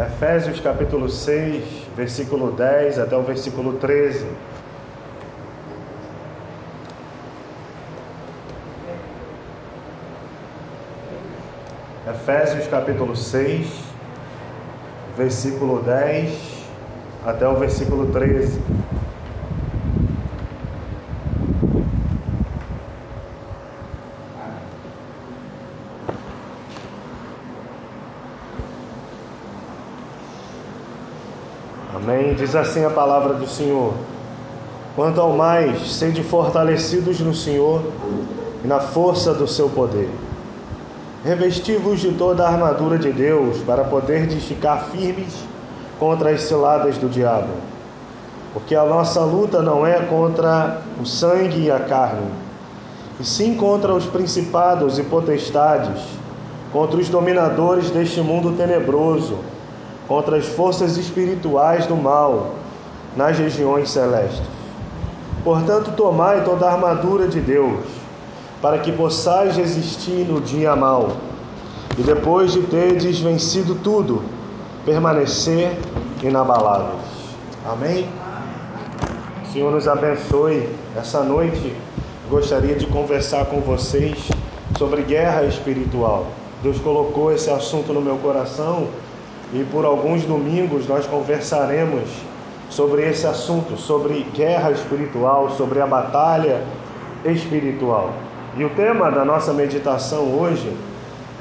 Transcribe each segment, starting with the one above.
Efésios capítulo 6, versículo 10 até o versículo 13. Efésios capítulo 6, versículo 10 até o versículo 13. Amém. Diz assim a palavra do Senhor: Quanto ao mais, sede fortalecidos no Senhor e na força do seu poder. Revesti-vos de toda a armadura de Deus, para poderdes ficar firmes contra as ciladas do diabo. Porque a nossa luta não é contra o sangue e a carne, e sim contra os principados e potestades, contra os dominadores deste mundo tenebroso, contra as forças espirituais do mal nas regiões celestes. Portanto, tomai toda a armadura de Deus, para que possais resistir no dia mal, e depois de terdes vencido tudo, permanecer inabaláveis. Amém? O Senhor nos abençoe. Essa noite gostaria de conversar com vocês sobre guerra espiritual. Deus colocou esse assunto no meu coração e por alguns domingos nós conversaremos sobre esse assunto, sobre guerra espiritual, sobre a batalha espiritual. E o tema da nossa meditação hoje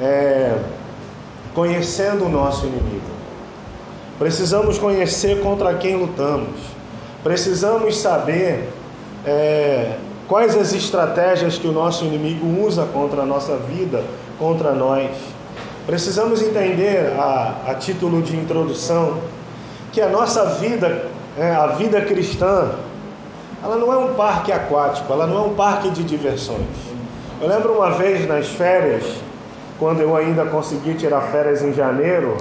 é conhecendo o nosso inimigo. Precisamos conhecer contra quem lutamos. Precisamos saber é, quais as estratégias que o nosso inimigo usa contra a nossa vida, contra nós. Precisamos entender, a, a título de introdução, que a nossa vida, é, a vida cristã, ela não é um parque aquático, ela não é um parque de diversões. Eu lembro uma vez nas férias, quando eu ainda consegui tirar férias em janeiro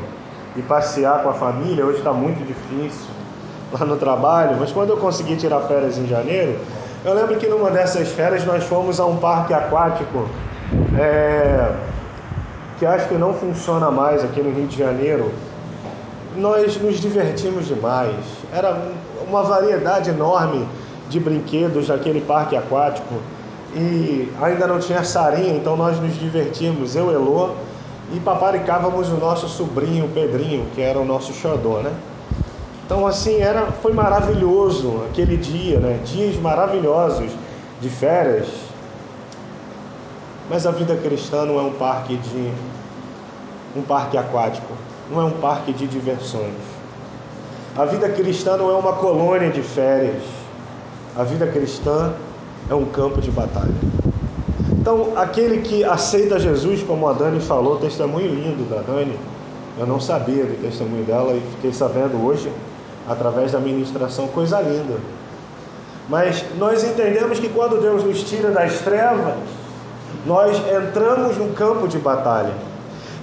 e passear com a família, hoje está muito difícil lá no trabalho, mas quando eu consegui tirar férias em janeiro, eu lembro que numa dessas férias nós fomos a um parque aquático é, que acho que não funciona mais aqui no Rio de Janeiro. Nós nos divertimos demais. Era uma variedade enorme de brinquedos naquele parque aquático e ainda não tinha sarinha, então nós nos divertíamos, eu, Elô, e paparicávamos o nosso sobrinho Pedrinho, que era o nosso xodó, né? Então assim, era, foi maravilhoso aquele dia, né? Dias maravilhosos de férias. Mas a vida cristã não é um parque de um parque aquático, não é um parque de diversões. A vida cristã não é uma colônia de férias. A vida cristã é um campo de batalha. Então, aquele que aceita Jesus, como a Dani falou, testemunho lindo da Dani, eu não sabia do testemunho dela e fiquei sabendo hoje através da ministração, coisa linda. Mas nós entendemos que quando Deus nos tira das trevas, nós entramos no campo de batalha.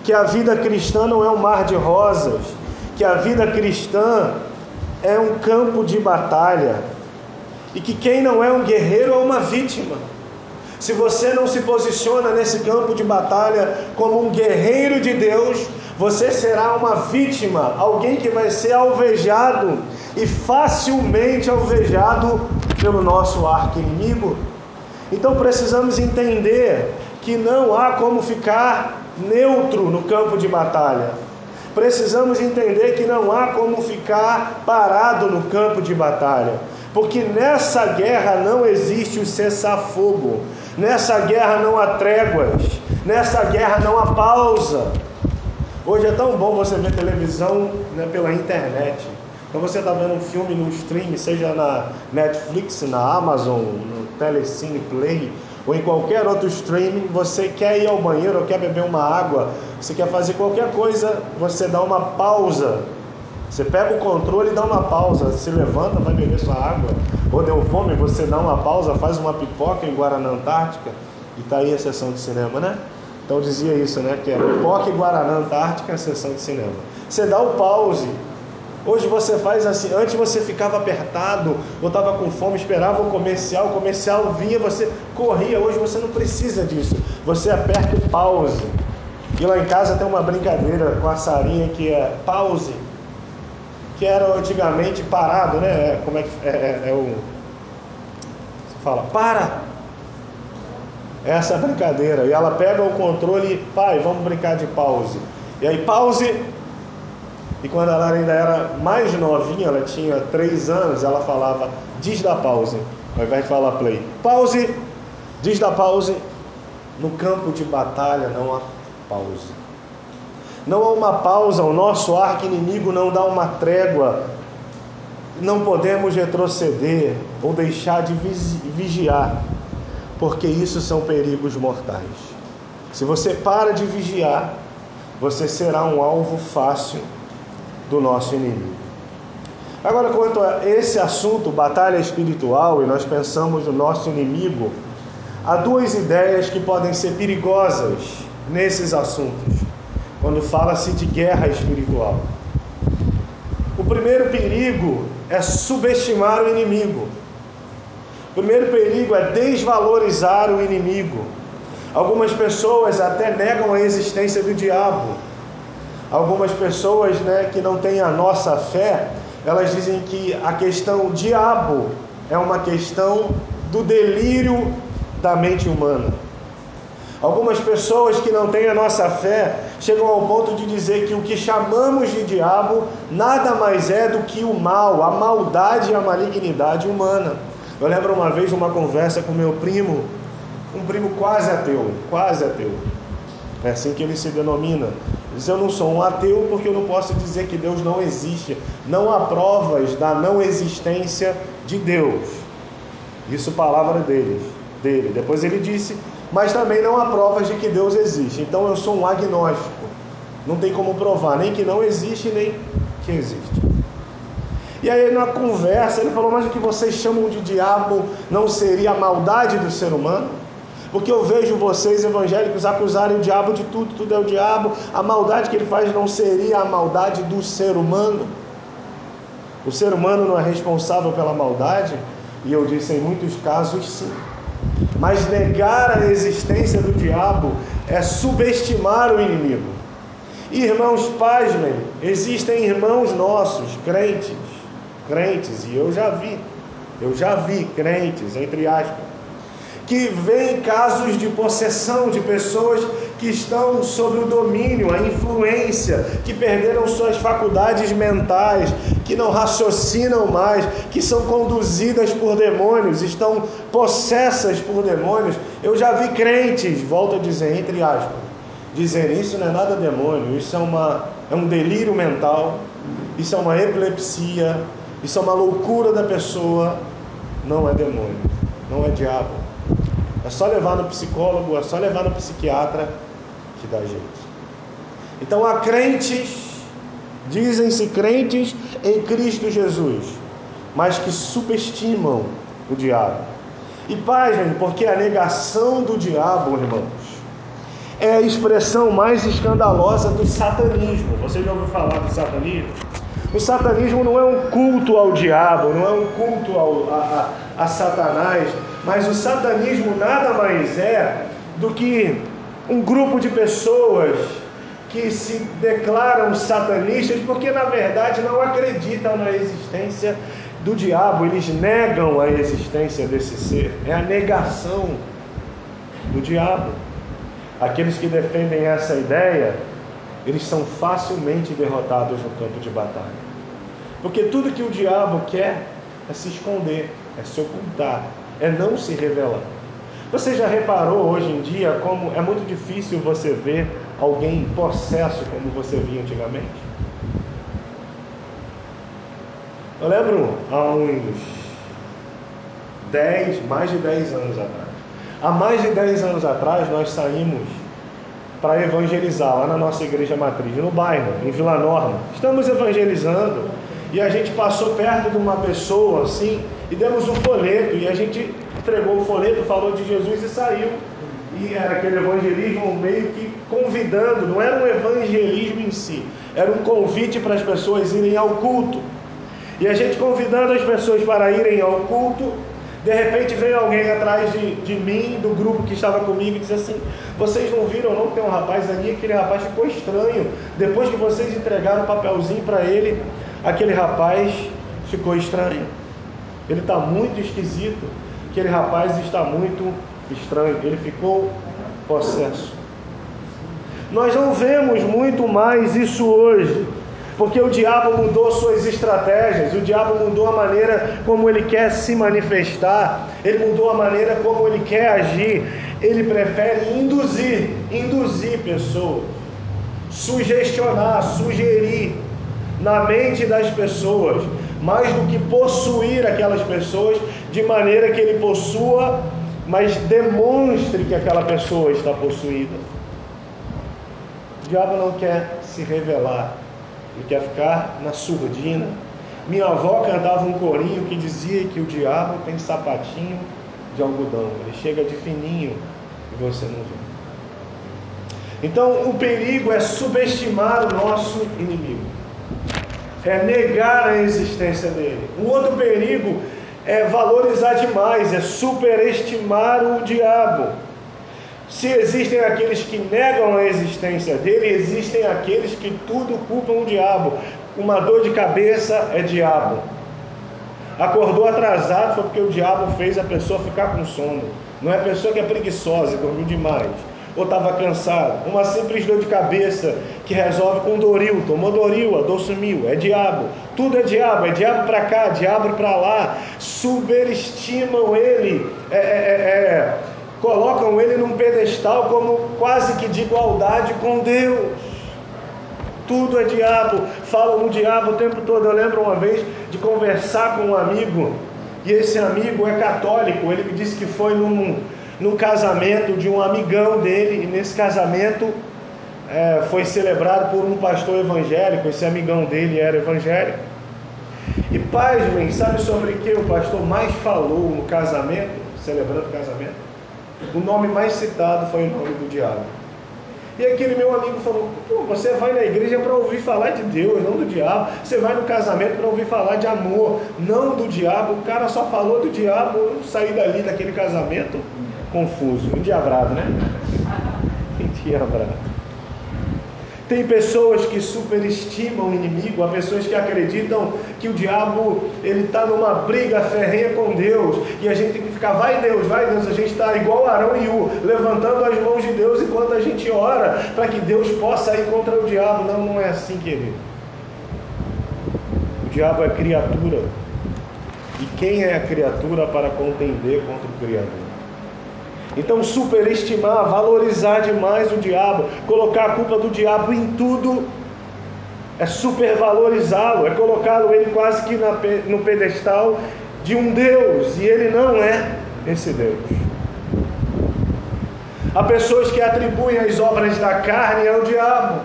Que a vida cristã não é um mar de rosas, que a vida cristã é um campo de batalha e que quem não é um guerreiro é uma vítima. Se você não se posiciona nesse campo de batalha como um guerreiro de Deus, você será uma vítima, alguém que vai ser alvejado e facilmente alvejado pelo nosso arco inimigo. Então precisamos entender que não há como ficar neutro no campo de batalha. Precisamos entender que não há como ficar parado no campo de batalha. Porque nessa guerra não existe o cessar-fogo, nessa guerra não há tréguas, nessa guerra não há pausa. Hoje é tão bom você ver televisão né, pela internet. Então você está vendo um filme no stream, seja na Netflix, na Amazon, no Telecine Play, ou em qualquer outro streaming, você quer ir ao banheiro ou quer beber uma água, você quer fazer qualquer coisa, você dá uma pausa você pega o controle e dá uma pausa, se levanta, vai beber sua água. Ou deu fome, você dá uma pausa, faz uma pipoca em Guaraná Antártica e tá aí a sessão de cinema, né? Então dizia isso, né? Que é pipoca e Guaraná Antártica, a sessão de cinema. Você dá o pause. Hoje você faz assim, antes você ficava apertado, ou estava com fome, esperava o comercial, o comercial vinha, você corria. Hoje você não precisa disso. Você aperta o pause E lá em casa tem uma brincadeira com a Sarinha que é pause, que era antigamente parado, né? É, como é que é, é, é o. Você fala, para! Essa brincadeira. E ela pega o controle e, pai, vamos brincar de pause. E aí, pause. E quando ela ainda era mais novinha, ela tinha três anos, ela falava, diz da pause, ao invés de falar play. Pause, diz da pause. No campo de batalha não há pausa. Não há uma pausa, o nosso arco inimigo não dá uma trégua. Não podemos retroceder ou deixar de vigiar, porque isso são perigos mortais. Se você para de vigiar, você será um alvo fácil do nosso inimigo. Agora, quanto a esse assunto, batalha espiritual, e nós pensamos no nosso inimigo, há duas ideias que podem ser perigosas nesses assuntos, quando fala-se de guerra espiritual. O primeiro perigo é subestimar o inimigo. O primeiro perigo é desvalorizar o inimigo. Algumas pessoas até negam a existência do diabo. Algumas pessoas né, que não têm a nossa fé, elas dizem que a questão diabo é uma questão do delírio da mente humana. Algumas pessoas que não têm a nossa fé chegam ao ponto de dizer que o que chamamos de diabo nada mais é do que o mal, a maldade e a malignidade humana. Eu lembro uma vez uma conversa com meu primo, um primo quase ateu, quase ateu. É assim que ele se denomina. Diz: Eu não sou um ateu porque eu não posso dizer que Deus não existe. Não há provas da não existência de Deus. Isso palavra deles, dele. Depois ele disse mas também não há provas de que Deus existe. Então eu sou um agnóstico. Não tem como provar nem que não existe, nem que existe. E aí na conversa ele falou: Mas o que vocês chamam de diabo não seria a maldade do ser humano? Porque eu vejo vocês evangélicos acusarem o diabo de tudo, tudo é o diabo. A maldade que ele faz não seria a maldade do ser humano? O ser humano não é responsável pela maldade? E eu disse: em muitos casos, sim. Mas negar a existência do diabo é subestimar o inimigo. Irmãos, pasmem, existem irmãos nossos, crentes, crentes, e eu já vi, eu já vi crentes, entre aspas, que veem casos de possessão de pessoas que estão sob o domínio, a influência, que perderam suas faculdades mentais, que não raciocinam mais, que são conduzidas por demônios, estão possessas por demônios. Eu já vi crentes, volto a dizer, entre aspas, dizer isso não é nada demônio, isso é, uma, é um delírio mental, isso é uma epilepsia, isso é uma loucura da pessoa. Não é demônio, não é diabo. É só levar no psicólogo, é só levar no psiquiatra que dá jeito. Então há crentes Dizem-se crentes em Cristo Jesus, mas que subestimam o diabo. E pasmem, porque a negação do diabo, irmãos, é a expressão mais escandalosa do satanismo. Você já ouviu falar do satanismo? O satanismo não é um culto ao diabo, não é um culto ao, a, a, a Satanás, mas o satanismo nada mais é do que um grupo de pessoas que se declaram satanistas porque na verdade não acreditam na existência do diabo, eles negam a existência desse ser, é a negação do diabo. Aqueles que defendem essa ideia, eles são facilmente derrotados no campo de batalha. Porque tudo que o diabo quer é se esconder, é se ocultar, é não se revelar. Você já reparou hoje em dia como é muito difícil você ver alguém possesso como você via antigamente? Eu lembro há uns 10, mais de 10 anos atrás. Há mais de 10 anos atrás nós saímos para evangelizar lá na nossa igreja matriz, no bairro, em Vila Norma. Estamos evangelizando e a gente passou perto de uma pessoa assim e demos um folheto e a gente entregou o folheto, falou de Jesus e saiu. E era aquele evangelismo meio que convidando, não era um evangelismo em si, era um convite para as pessoas irem ao culto. E a gente convidando as pessoas para irem ao culto, De repente vem alguém atrás de, de mim, do grupo que estava comigo, e diz assim: Vocês não viram, não? Tem um rapaz ali, aquele rapaz ficou estranho. Depois que vocês entregaram o papelzinho para ele, aquele rapaz ficou estranho. Ele está muito esquisito. Aquele rapaz está muito estranho. Ele ficou possesso. Nós não vemos muito mais isso hoje. Porque o diabo mudou suas estratégias, o diabo mudou a maneira como ele quer se manifestar, ele mudou a maneira como ele quer agir. Ele prefere induzir, induzir pessoas, sugestionar, sugerir na mente das pessoas, mais do que possuir aquelas pessoas de maneira que ele possua, mas demonstre que aquela pessoa está possuída. O diabo não quer se revelar, ele quer ficar na surdina. Minha avó cantava um corinho que dizia que o diabo tem sapatinho de algodão. Ele chega de fininho e você não vê. Então, o perigo é subestimar o nosso inimigo, é negar a existência dele. O outro perigo é valorizar demais, é superestimar o diabo. Se existem aqueles que negam a existência dele, existem aqueles que tudo culpam o diabo. Uma dor de cabeça é diabo. Acordou atrasado foi porque o diabo fez a pessoa ficar com sono. Não é a pessoa que é preguiçosa e dormiu demais. Ou estava cansado. Uma simples dor de cabeça que resolve com Doril. Tomou Doril, a dor sumiu. É diabo. Tudo é diabo. É diabo para cá, diabo para lá. Superestimam ele. É, é, é, é colocam ele num pedestal como quase que de igualdade com Deus. Tudo é diabo, falam no diabo o tempo todo. Eu lembro uma vez de conversar com um amigo, e esse amigo é católico. Ele me disse que foi num, num casamento de um amigão dele, e nesse casamento é, foi celebrado por um pastor evangélico. Esse amigão dele era evangélico. E pasmem, sabe sobre que o pastor mais falou no casamento, celebrando o casamento? O nome mais citado foi o nome do diabo. E aquele meu amigo falou: Pô, você vai na igreja para ouvir falar de Deus, não do diabo. Você vai no casamento para ouvir falar de amor, não do diabo. O cara só falou do diabo. Eu saí dali daquele casamento confuso, endiabrado, né? Endiabrado. Tem pessoas que superestimam o inimigo, há pessoas que acreditam que o diabo ele está numa briga ferrenha com Deus e a gente tem que ficar, vai Deus, vai Deus, a gente está igual Arão e U, levantando as mãos de Deus enquanto a gente ora para que Deus possa ir contra o diabo. Não, não é assim, querido. O diabo é criatura. E quem é a criatura para contender contra o Criador? Então, superestimar, valorizar demais o diabo, colocar a culpa do diabo em tudo, é supervalorizá-lo, é colocá-lo ele quase que na, no pedestal de um Deus, e ele não é esse Deus. Há pessoas que atribuem as obras da carne ao diabo.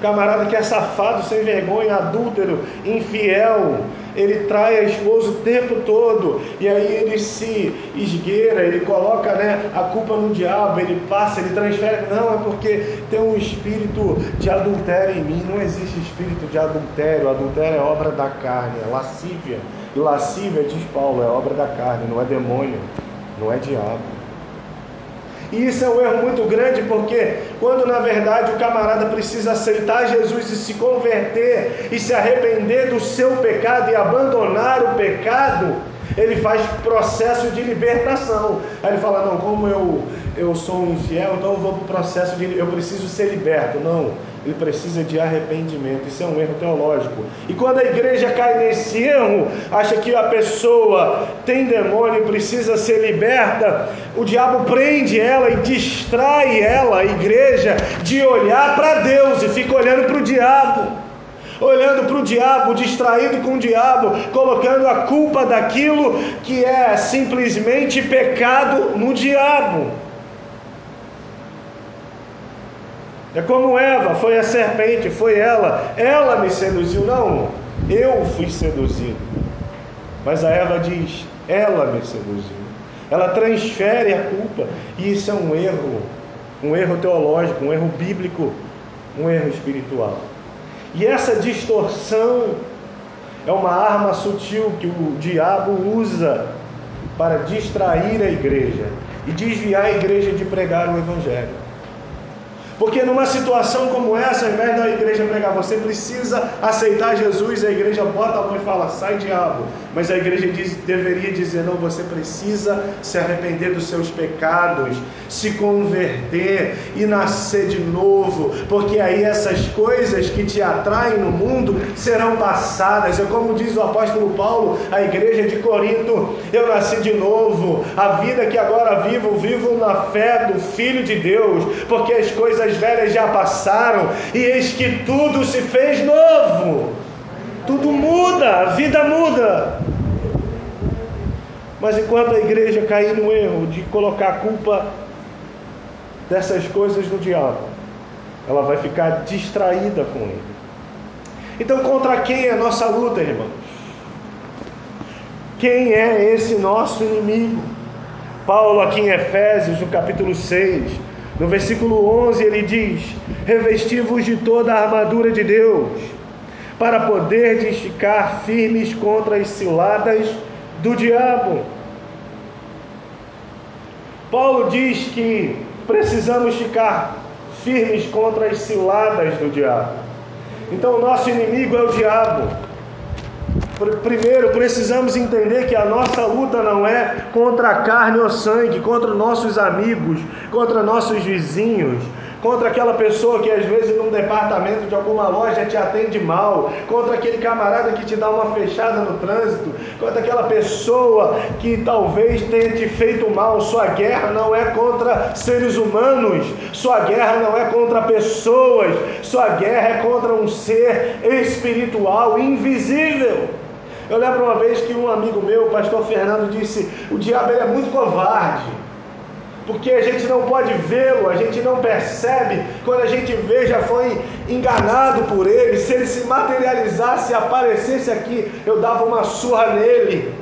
Camarada que é safado, sem vergonha, adúltero, infiel, ele trai a esposa o tempo todo, e aí ele se esgueira, ele coloca né, a culpa no diabo, ele passa, ele transfere, não, é porque tem um espírito de adultério em mim, não existe espírito de adultério, adultério é obra da carne, é lascívia, e lascívia, diz Paulo, é obra da carne, não é demônio, não é diabo. E isso é um erro muito grande, porque quando na verdade o camarada precisa aceitar Jesus e se converter e se arrepender do seu pecado e abandonar o pecado, ele faz processo de libertação. Aí ele fala: Não, como eu, eu sou um infiel, então eu vou para o processo de. Eu preciso ser liberto. Não, ele precisa de arrependimento. Isso é um erro teológico. E quando a igreja cai nesse erro, acha que a pessoa tem demônio e precisa ser liberta, o diabo prende ela e distrai ela, a igreja, de olhar para Deus e fica olhando para o diabo olhando para o diabo, distraído com o diabo, colocando a culpa daquilo que é simplesmente pecado no diabo. É como Eva, foi a serpente, foi ela, ela me seduziu, não, eu fui seduzido. Mas a Eva diz, ela me seduziu. Ela transfere a culpa, e isso é um erro, um erro teológico, um erro bíblico, um erro espiritual. E essa distorção é uma arma sutil que o diabo usa para distrair a igreja e desviar a igreja de pregar o Evangelho. Porque numa situação como essa, ao invés da igreja pregar, você precisa aceitar Jesus, a igreja bota a mão e fala, sai diabo. Mas a igreja diz, deveria dizer, não, você precisa se arrepender dos seus pecados, se converter e nascer de novo, porque aí essas coisas que te atraem no mundo serão passadas. É como diz o apóstolo Paulo, a igreja de Corinto, eu nasci de novo, a vida que agora vivo, vivo na fé do Filho de Deus, porque as coisas coisas velhas já passaram, e eis que tudo se fez novo. Tudo muda, a vida muda. Mas enquanto a igreja cair no erro de colocar a culpa dessas coisas no diabo, ela vai ficar distraída com ele. Então, contra quem é a nossa luta, irmãos? Quem é esse nosso inimigo? Paulo, aqui em Efésios, no capítulo 6, no versículo 11 ele diz: Revesti-vos de toda a armadura de Deus, para poder ficar firmes contra as ciladas do diabo. Paulo diz que precisamos ficar firmes contra as ciladas do diabo. Então, o nosso inimigo é o diabo. Primeiro, precisamos entender que a nossa luta não é contra a carne ou sangue, contra nossos amigos, contra nossos vizinhos, contra aquela pessoa que às vezes num departamento de alguma loja te atende mal, contra aquele camarada que te dá uma fechada no trânsito, contra aquela pessoa que talvez tenha te feito mal. Sua guerra não é contra seres humanos, sua guerra não é contra pessoas, sua guerra é contra um ser espiritual invisível. Eu lembro uma vez que um amigo meu, o pastor Fernando, disse: o diabo é muito covarde, porque a gente não pode vê-lo, a gente não percebe. Quando a gente vê, já foi enganado por ele. Se ele se materializasse, aparecesse aqui, eu dava uma surra nele.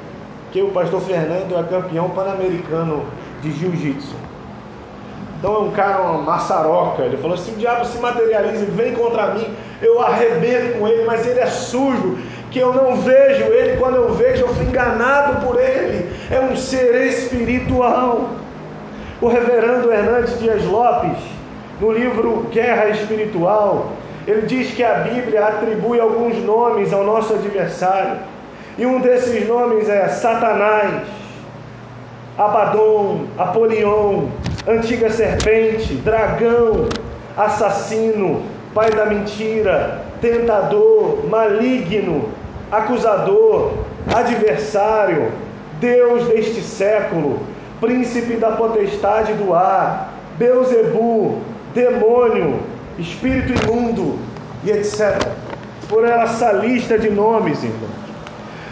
Que o pastor Fernando é campeão pan-americano de jiu-jitsu. Então é um cara, uma maçaroca. Ele falou: se o diabo se materializa e vem contra mim, eu arrebento com ele, mas ele é sujo que eu não vejo ele, quando eu vejo, eu fui enganado por ele. É um ser espiritual. O reverendo Hernandes Dias Lopes, no livro Guerra Espiritual, ele diz que a Bíblia atribui alguns nomes ao nosso adversário. E um desses nomes é Satanás, Abaddon, Apolion, antiga serpente, dragão, assassino, pai da mentira, tentador, maligno, acusador, adversário, Deus deste século, príncipe da potestade do ar, Beuzebu, demônio, espírito imundo e etc. Por essa lista de nomes, irmãos,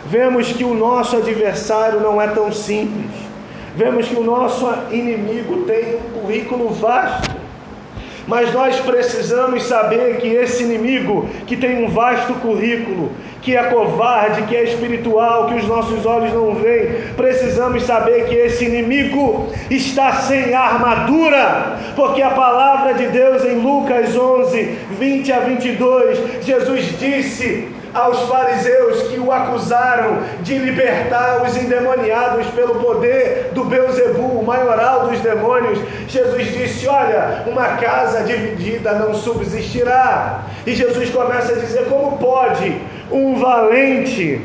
vemos que o nosso adversário não é tão simples. Vemos que o nosso inimigo tem um currículo vasto. Mas nós precisamos saber que esse inimigo, que tem um vasto currículo, que é covarde, que é espiritual, que os nossos olhos não veem, precisamos saber que esse inimigo está sem armadura, porque a palavra de Deus em Lucas 11, 20 a 22, Jesus disse: aos fariseus que o acusaram de libertar os endemoniados pelo poder do Beuzebu, o maioral dos demônios, Jesus disse: Olha, uma casa dividida não subsistirá. E Jesus começa a dizer: Como pode um valente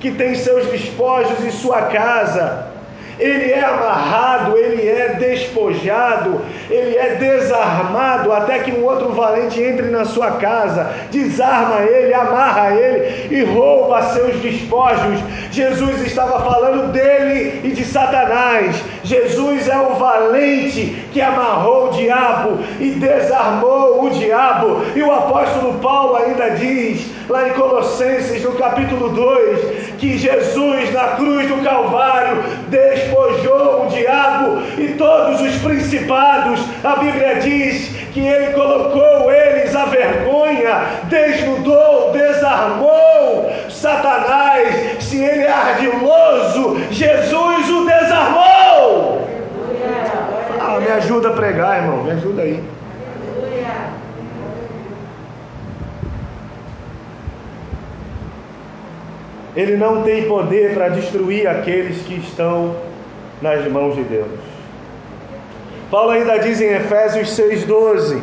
que tem seus despojos em sua casa ele é amarrado, ele é despojado, ele é desarmado, até que um outro valente entre na sua casa, desarma ele, amarra ele e rouba seus despojos. Jesus estava falando dele e de Satanás. Jesus é o valente que amarrou o diabo e desarmou o diabo. E o apóstolo Paulo ainda diz, lá em Colossenses, no capítulo 2, que Jesus na cruz do Calvário despojou o diabo e todos os principados. A Bíblia diz que ele colocou eles à vergonha, desnudou, desarmou Satanás. Se ele é ardiloso, Jesus o desarmou. Ah, me ajuda a pregar, irmão, me ajuda aí. Ele não tem poder para destruir aqueles que estão nas mãos de Deus. Paulo ainda diz em Efésios 6,12: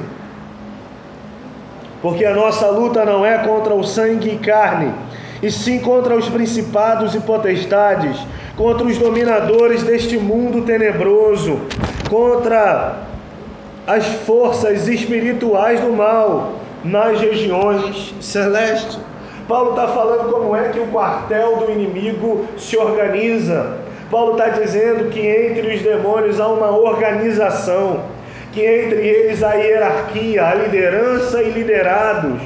Porque a nossa luta não é contra o sangue e carne, e sim contra os principados e potestades, contra os dominadores deste mundo tenebroso, contra as forças espirituais do mal nas regiões celestes. Paulo está falando como é que o quartel do inimigo se organiza. Paulo está dizendo que entre os demônios há uma organização, que entre eles há hierarquia, a liderança e liderados,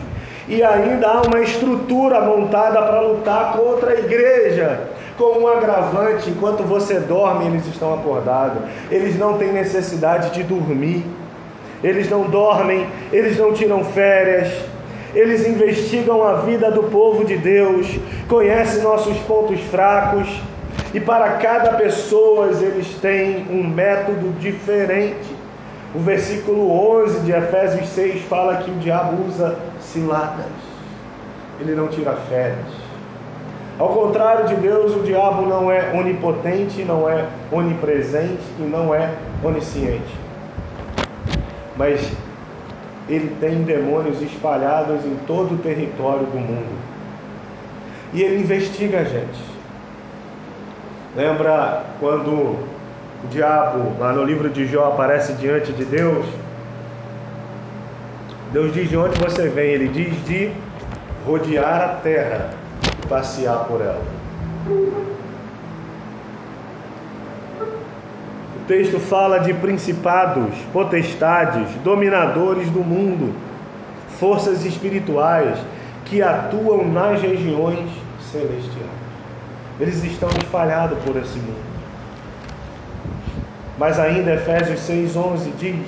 e ainda há uma estrutura montada para lutar contra a igreja. Com um agravante, enquanto você dorme, eles estão acordados. Eles não têm necessidade de dormir. Eles não dormem, eles não tiram férias, eles investigam a vida do povo de Deus, conhecem nossos pontos fracos e para cada pessoa eles têm um método diferente. O versículo 11 de Efésios 6 fala que o diabo usa ciladas, ele não tira férias. Ao contrário de Deus, o diabo não é onipotente, não é onipresente e não é onisciente. Mas ele tem demônios espalhados em todo o território do mundo. E ele investiga a gente. Lembra quando o diabo, lá no livro de Jó, aparece diante de Deus? Deus diz de onde você vem? Ele diz de rodear a terra, passear por ela. Texto fala de principados, potestades, dominadores do mundo, forças espirituais que atuam nas regiões celestiais. Eles estão espalhados por esse mundo. Mas ainda Efésios 6:11 diz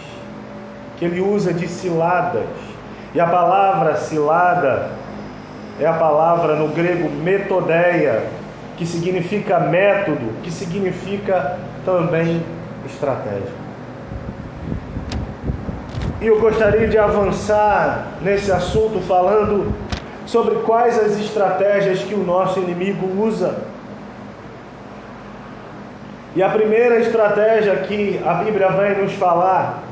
que ele usa de ciladas. E a palavra cilada é a palavra no grego metodeia, que significa método, que significa também estratégia. E eu gostaria de avançar nesse assunto falando sobre quais as estratégias que o nosso inimigo usa. E a primeira estratégia que a Bíblia vai nos falar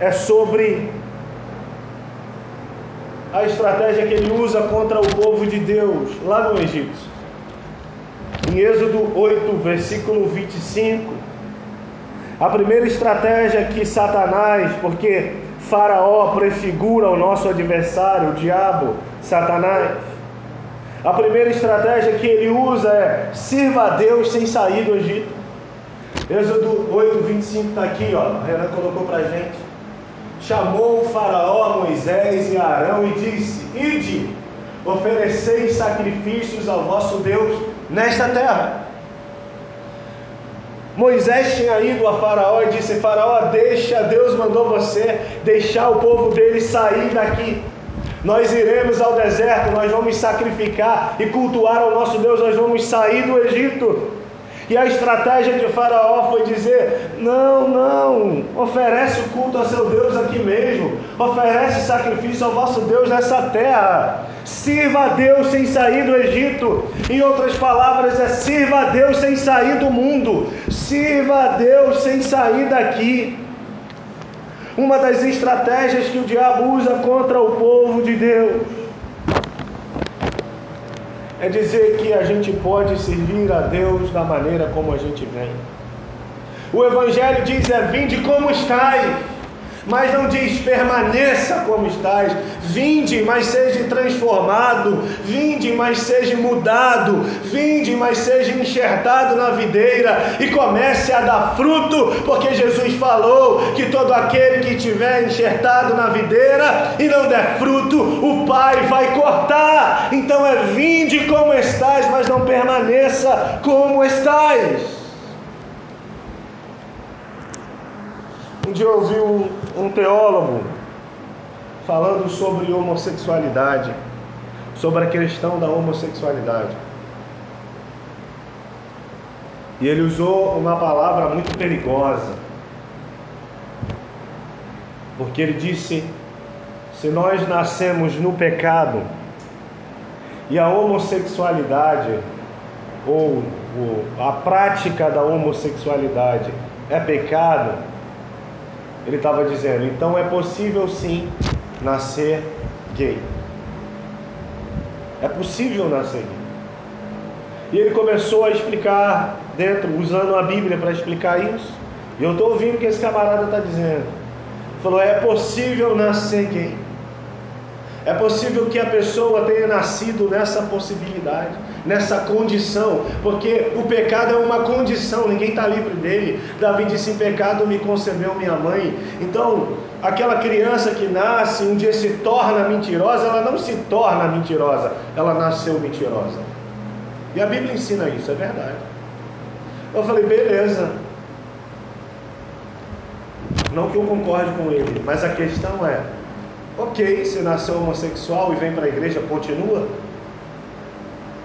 é sobre a estratégia que ele usa contra o povo de Deus lá no Egito. Em Êxodo 8, versículo 25, a primeira estratégia que Satanás, porque Faraó prefigura o nosso adversário, o diabo, Satanás. A primeira estratégia que ele usa é sirva a Deus sem sair do Egito. Êxodo 8, 25 está aqui, ó. Renan colocou para gente. Chamou o Faraó Moisés e Arão e disse: Ide, ofereceis sacrifícios ao vosso Deus nesta terra. Moisés tinha ido a Faraó e disse: Faraó, deixa, Deus mandou você deixar o povo dele sair daqui. Nós iremos ao deserto, nós vamos sacrificar e cultuar ao nosso Deus, nós vamos sair do Egito. E a estratégia de Faraó foi dizer: não, não, oferece o culto a seu Deus aqui mesmo, oferece sacrifício ao vosso Deus nessa terra, sirva a Deus sem sair do Egito. Em outras palavras, é sirva a Deus sem sair do mundo, sirva a Deus sem sair daqui. Uma das estratégias que o diabo usa contra o povo de Deus é dizer que a gente pode servir a Deus da maneira como a gente vem. O Evangelho diz: é vinde como estáis mas não diz permaneça como estás, vinde, mas seja transformado, vinde, mas seja mudado, vinde, mas seja enxertado na videira e comece a dar fruto, porque Jesus falou que todo aquele que tiver enxertado na videira e não der fruto, o Pai vai cortar. Então é vinde como estás, mas não permaneça como estás. Um dia eu ouvi um, um teólogo falando sobre homossexualidade, sobre a questão da homossexualidade. E ele usou uma palavra muito perigosa. Porque ele disse: se nós nascemos no pecado e a homossexualidade ou, ou a prática da homossexualidade é pecado, ele estava dizendo, então é possível sim nascer gay. É possível nascer gay. E ele começou a explicar dentro, usando a Bíblia para explicar isso. E eu estou ouvindo o que esse camarada está dizendo. Falou: é possível nascer gay. É possível que a pessoa tenha nascido nessa possibilidade, nessa condição, porque o pecado é uma condição, ninguém está livre dele. Davi disse: Em pecado me concebeu minha mãe. Então, aquela criança que nasce, um dia se torna mentirosa, ela não se torna mentirosa, ela nasceu mentirosa. E a Bíblia ensina isso, é verdade. Eu falei: beleza. Não que eu concorde com ele, mas a questão é: Ok, se nasceu homossexual e vem para a igreja, continua.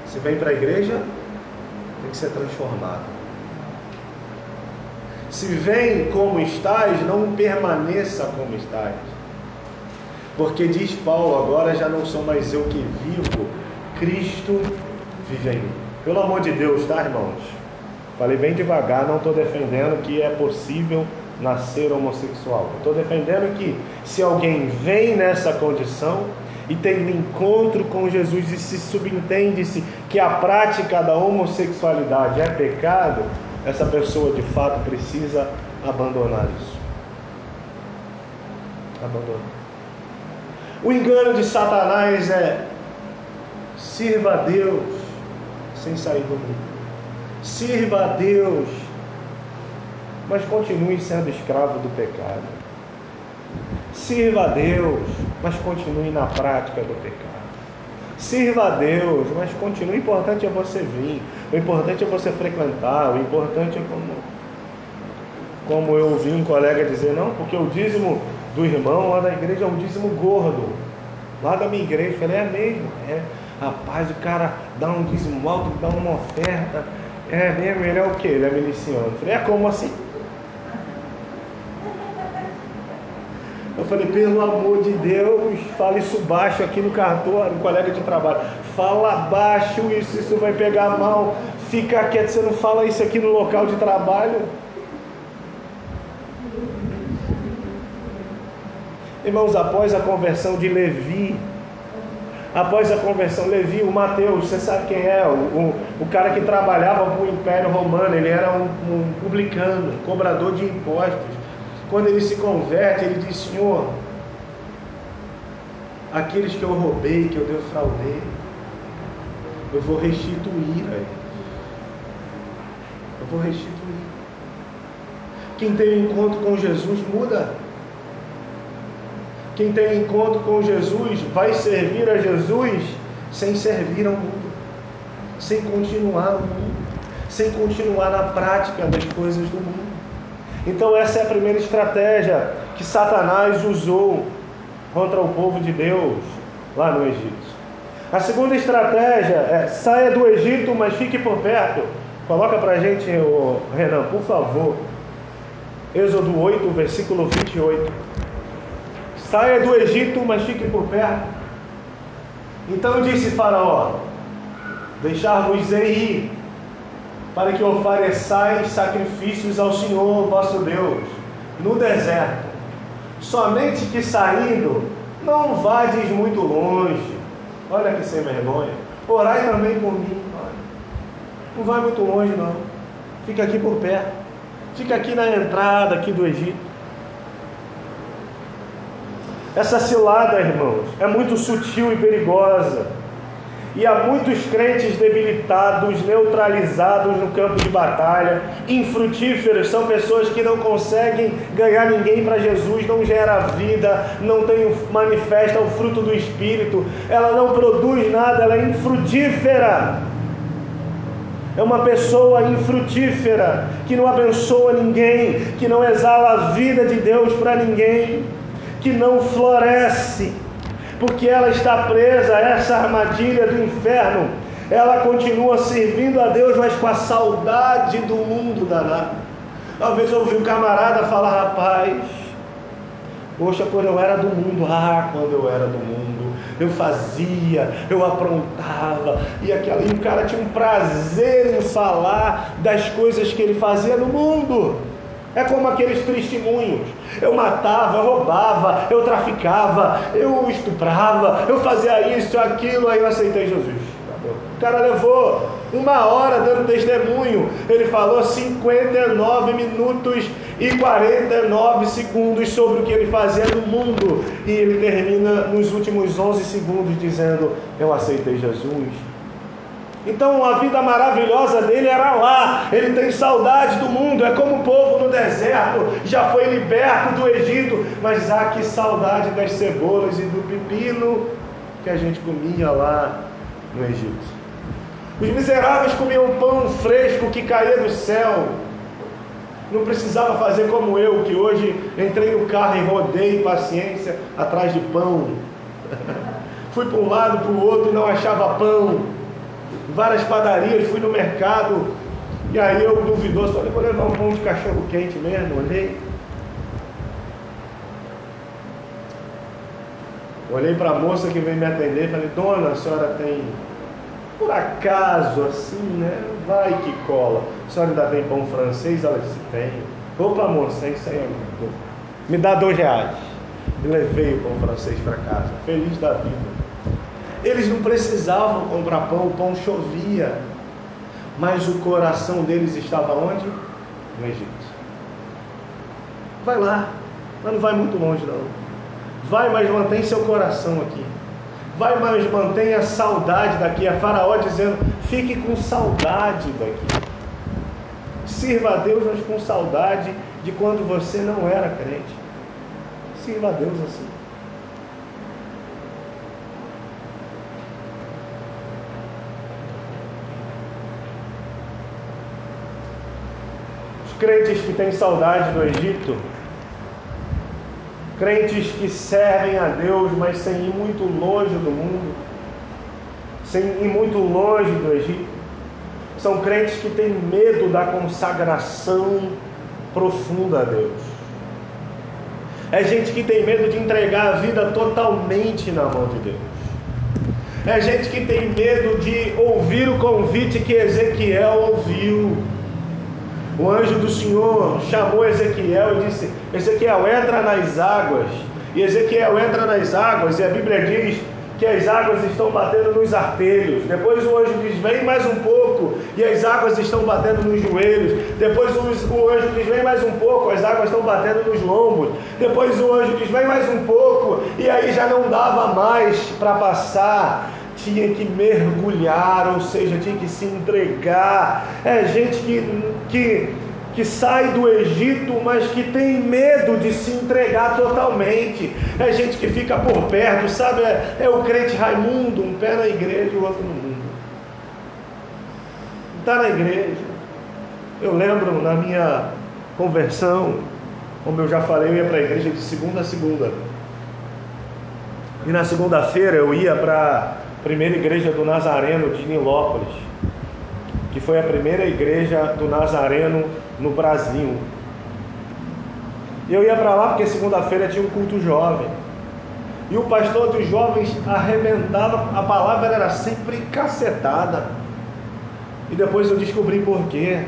Se vem para a igreja, tem que ser transformado. Se vem como estás, não permaneça como estás. Porque diz Paulo, agora já não sou mais eu que vivo, Cristo vive em mim. Pelo amor de Deus, tá, irmãos? Falei bem devagar, não estou defendendo que é possível nascer homossexual. Estou defendendo que se alguém vem nessa condição e tem um encontro com Jesus e se subentende-se que a prática da homossexualidade é pecado, essa pessoa de fato precisa abandonar isso. Abandonar. O engano de Satanás é sirva a Deus sem sair do mundo. Sirva a Deus mas continue sendo escravo do pecado. Sirva a Deus, mas continue na prática do pecado. Sirva a Deus, mas continue. O importante é você vir, o importante é você frequentar, o importante é como, como eu ouvi um colega dizer, não, porque o dízimo do irmão lá da igreja é um dízimo gordo. Lá da minha igreja, eu falei, é mesmo, é. Rapaz, o cara dá um dízimo alto, dá uma oferta. É mesmo, ele é o que? Ele é miliciano. Eu falei, é como assim? Eu falei, pelo amor de Deus, fala isso baixo aqui no cartório, colega de trabalho. Fala baixo isso, isso vai pegar mal. Fica quieto, você não fala isso aqui no local de trabalho. Irmãos, após a conversão de Levi, após a conversão, Levi, o Mateus, você sabe quem é? O, o, o cara que trabalhava para o Império Romano, ele era um, um publicano, cobrador de impostos. Quando ele se converte, ele diz: Senhor, aqueles que eu roubei, que eu defraudei, eu vou restituir a eles. Eu vou restituir. Quem tem encontro com Jesus muda. Quem tem encontro com Jesus vai servir a Jesus sem servir ao mundo, sem continuar no mundo, sem continuar na prática das coisas do mundo. Então, essa é a primeira estratégia que Satanás usou contra o povo de Deus lá no Egito. A segunda estratégia é saia do Egito, mas fique por perto. Coloca para a gente, Renan, por favor. Êxodo 8, versículo 28. Saia do Egito, mas fique por perto. Então disse Faraó: Deixar-vos ir para que ofereçais sacrifícios ao Senhor vosso Deus no deserto. Somente que saindo, não vades muito longe. Olha que sem vergonha. Orai também por mim. Não vai muito longe, não. Fica aqui por perto. Fica aqui na entrada aqui do Egito. Essa cilada, irmãos, é muito sutil e perigosa. E há muitos crentes debilitados, neutralizados no campo de batalha, infrutíferos, são pessoas que não conseguem ganhar ninguém para Jesus, não gera vida, não tem, manifesta o fruto do Espírito, ela não produz nada, ela é infrutífera. É uma pessoa infrutífera, que não abençoa ninguém, que não exala a vida de Deus para ninguém, que não floresce porque ela está presa a essa armadilha do inferno. Ela continua servindo a Deus, mas com a saudade do mundo danado. Uma vez eu ouvi um camarada falar, rapaz, poxa, quando eu era do mundo, ah, quando eu era do mundo, eu fazia, eu aprontava, e, aquela, e o cara tinha um prazer em falar das coisas que ele fazia no mundo. É como aqueles testemunhos. Eu matava, eu roubava, eu traficava, eu estuprava, eu fazia isso, aquilo, aí eu aceitei Jesus. O cara levou uma hora dando testemunho. Ele falou 59 minutos e 49 segundos sobre o que ele fazia no mundo. E ele termina nos últimos 11 segundos dizendo: Eu aceitei Jesus. Então a vida maravilhosa dele era lá. Ele tem saudade do mundo. É como o povo no deserto, já foi liberto do Egito, mas há que saudade das cebolas e do pepino que a gente comia lá no Egito. Os miseráveis comiam pão fresco que caía do céu. Não precisava fazer como eu, que hoje entrei no carro e rodei paciência atrás de pão. Fui para um lado, para o outro e não achava pão. Várias padarias, fui no mercado. E aí eu duvidoso, falei, vou levar um pão de cachorro quente mesmo, olhei. Olhei para a moça que veio me atender falei, dona, a senhora tem por acaso, assim, né? Vai que cola. A senhora ainda tem pão francês? Ela disse: tem. Opa, moça, isso aí é Me dá dois reais. E levei o pão francês para casa, feliz da vida. Eles não precisavam comprar pão, o pão chovia. Mas o coração deles estava onde? No Egito. Vai lá, mas não vai muito longe não. Vai, mas mantém seu coração aqui. Vai, mas mantenha saudade daqui. A Faraó dizendo: fique com saudade daqui. Sirva a Deus, mas com saudade de quando você não era crente. Sirva a Deus assim. Crentes que têm saudade do Egito crentes que servem a Deus, mas sem ir muito longe do mundo, sem ir muito longe do Egito. São crentes que têm medo da consagração profunda a Deus. É gente que tem medo de entregar a vida totalmente na mão de Deus. É gente que tem medo de ouvir o convite que Ezequiel ouviu. O anjo do Senhor chamou Ezequiel e disse: Ezequiel, entra nas águas. E Ezequiel entra nas águas, e a Bíblia diz que as águas estão batendo nos artelhos. Depois o anjo diz: Vem mais um pouco, e as águas estão batendo nos joelhos. Depois o anjo diz: Vem mais um pouco, as águas estão batendo nos lombos. Depois o anjo diz: Vem mais um pouco, e aí já não dava mais para passar tinha que mergulhar, ou seja, tinha que se entregar. É gente que, que, que sai do Egito, mas que tem medo de se entregar totalmente. É gente que fica por perto, sabe? É, é o crente Raimundo, um pé na igreja e o outro no mundo. Está na igreja. Eu lembro na minha conversão, como eu já falei, eu ia para a igreja de segunda a segunda. E na segunda-feira eu ia para primeira igreja do Nazareno de Nilópolis, que foi a primeira igreja do Nazareno no Brasil. Eu ia para lá porque segunda-feira tinha um culto jovem. E o pastor dos jovens arrebentava, a palavra era sempre cacetada. E depois eu descobri por quê.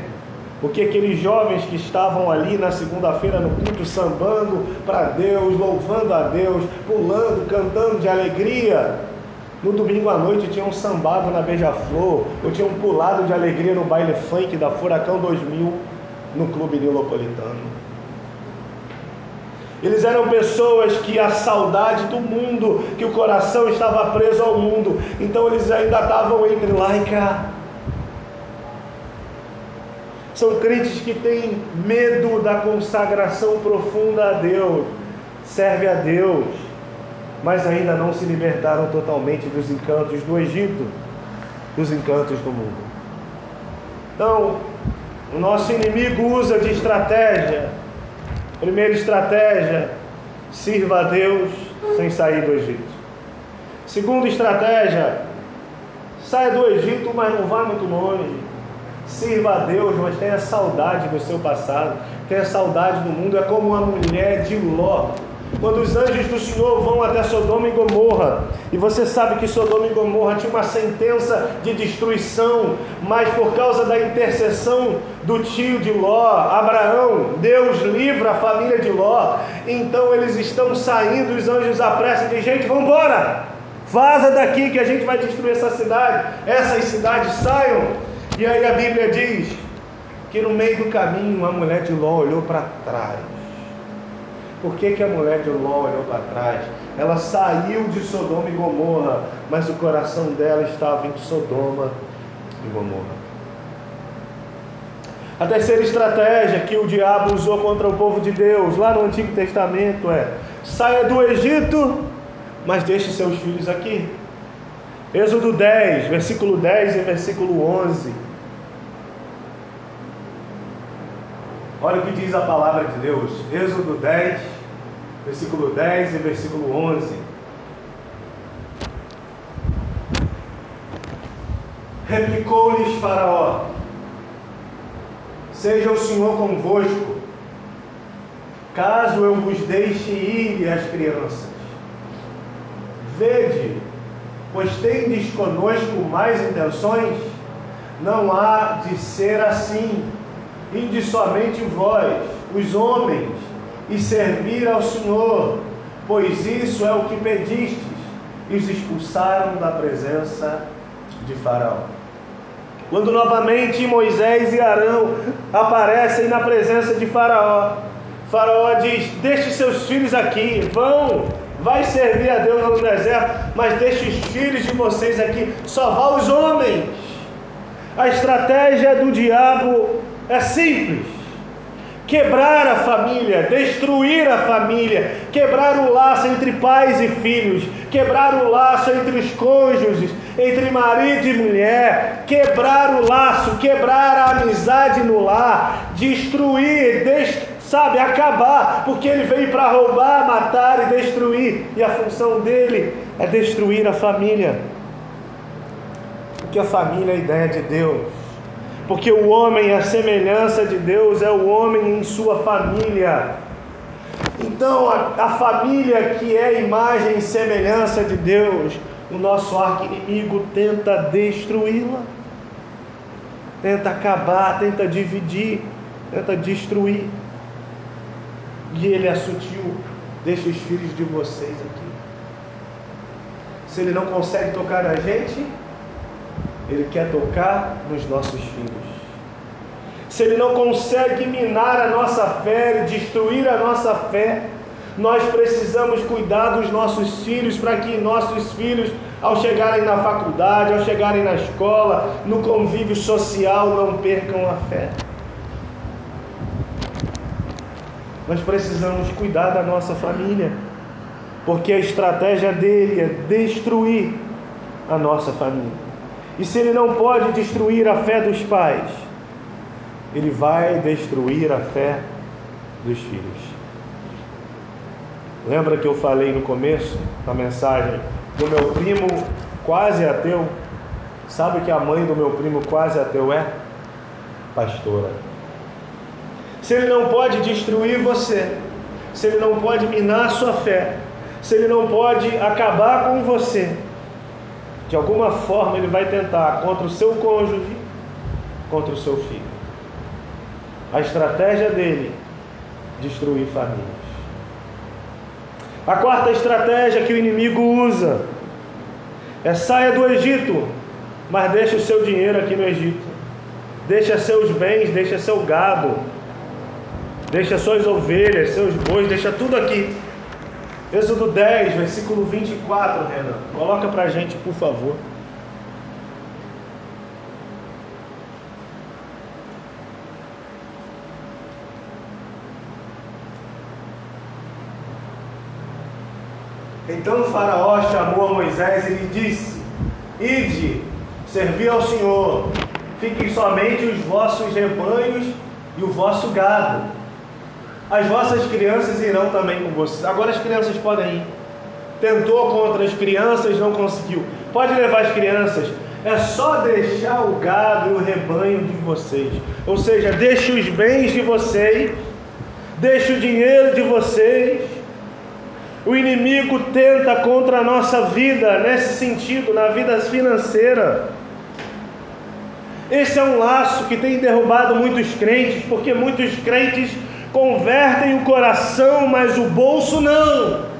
Porque aqueles jovens que estavam ali na segunda-feira no culto, sambando para Deus, louvando a Deus, pulando, cantando de alegria, no domingo à noite tinham sambado na Beija-Flor, ou tinham pulado de alegria no baile funk da Furacão 2000 no Clube Neopolitano. Eles eram pessoas que a saudade do mundo, que o coração estava preso ao mundo, então eles ainda estavam entre lá e cá. São crentes que têm medo da consagração profunda a Deus, serve a Deus, mas ainda não se libertaram totalmente dos encantos do Egito, dos encantos do mundo. Então, o nosso inimigo usa de estratégia. Primeira estratégia, sirva a Deus sem sair do Egito. Segunda estratégia, saia do Egito, mas não vá muito longe. Sirva a Deus, mas tenha saudade do seu passado, tenha saudade do mundo. É como uma mulher de Ló quando os anjos do Senhor vão até Sodoma e Gomorra, e você sabe que Sodoma e Gomorra tinha uma sentença de destruição, mas por causa da intercessão do tio de Ló, Abraão, Deus livra a família de Ló. Então eles estão saindo, os anjos apressam de gente, vamos embora! Vaza daqui que a gente vai destruir essa cidade. Essas cidades saiam. E aí a Bíblia diz que no meio do caminho a mulher de Ló olhou para trás por que, que a mulher de Ló olhou para trás? Ela saiu de Sodoma e Gomorra, mas o coração dela estava em Sodoma e Gomorra. A terceira estratégia que o diabo usou contra o povo de Deus, lá no Antigo Testamento, é: saia do Egito, mas deixe seus filhos aqui. Êxodo 10, versículo 10 e versículo 11. Olha o que diz a palavra de Deus. Êxodo 10, versículo 10 e versículo 11. Replicou-lhes Faraó: Seja o Senhor convosco, caso eu vos deixe ir as crianças. Vede, pois tendes conosco mais intenções, não há de ser assim Ide somente vós, os homens, e servir ao Senhor, pois isso é o que pedistes. E os expulsaram da presença de Faraó. Quando novamente Moisés e Arão aparecem na presença de Faraó, Faraó diz: Deixe seus filhos aqui, vão, vai servir a Deus no deserto, mas deixe os filhos de vocês aqui, só vá os homens. A estratégia do diabo é simples. Quebrar a família, destruir a família, quebrar o laço entre pais e filhos, quebrar o laço entre os cônjuges, entre marido e mulher, quebrar o laço, quebrar a amizade no lar, destruir, sabe, acabar, porque ele veio para roubar, matar e destruir, e a função dele é destruir a família. Porque a família é a ideia de Deus porque o homem, a semelhança de Deus, é o homem em sua família. Então, a, a família que é imagem e semelhança de Deus, o nosso arco-inimigo tenta destruí-la, tenta acabar, tenta dividir, tenta destruir. E ele é sutil, deixa os filhos de vocês aqui. Se ele não consegue tocar a gente, ele quer tocar nos nossos filhos. Se Ele não consegue minar a nossa fé, destruir a nossa fé, nós precisamos cuidar dos nossos filhos para que nossos filhos, ao chegarem na faculdade, ao chegarem na escola, no convívio social, não percam a fé. Nós precisamos cuidar da nossa família, porque a estratégia dele é destruir a nossa família. E se ele não pode destruir a fé dos pais, ele vai destruir a fé dos filhos. Lembra que eu falei no começo da mensagem do meu primo quase ateu? Sabe que a mãe do meu primo quase ateu é? Pastora. Se ele não pode destruir você, se ele não pode minar sua fé, se ele não pode acabar com você, de alguma forma ele vai tentar contra o seu cônjuge, contra o seu filho. A estratégia dele destruir famílias. A quarta estratégia que o inimigo usa é saia do Egito, mas deixa o seu dinheiro aqui no Egito. Deixa seus bens, deixa seu gado, deixa suas ovelhas, seus bois, deixa tudo aqui. Êxodo 10, versículo 24, Renan. Coloca para a gente, por favor. Então o Faraó chamou a Moisés e lhe disse: Ide, servi ao Senhor, fiquem somente os vossos rebanhos e o vosso gado as vossas crianças irão também com vocês. Agora as crianças podem ir. Tentou contra as crianças, não conseguiu. Pode levar as crianças. É só deixar o gado e o rebanho de vocês. Ou seja, deixe os bens de vocês, deixe o dinheiro de vocês O inimigo tenta contra a nossa vida nesse sentido, na vida financeira. Esse é um laço que tem derrubado muitos crentes, porque muitos crentes convertem o coração, mas o bolso não.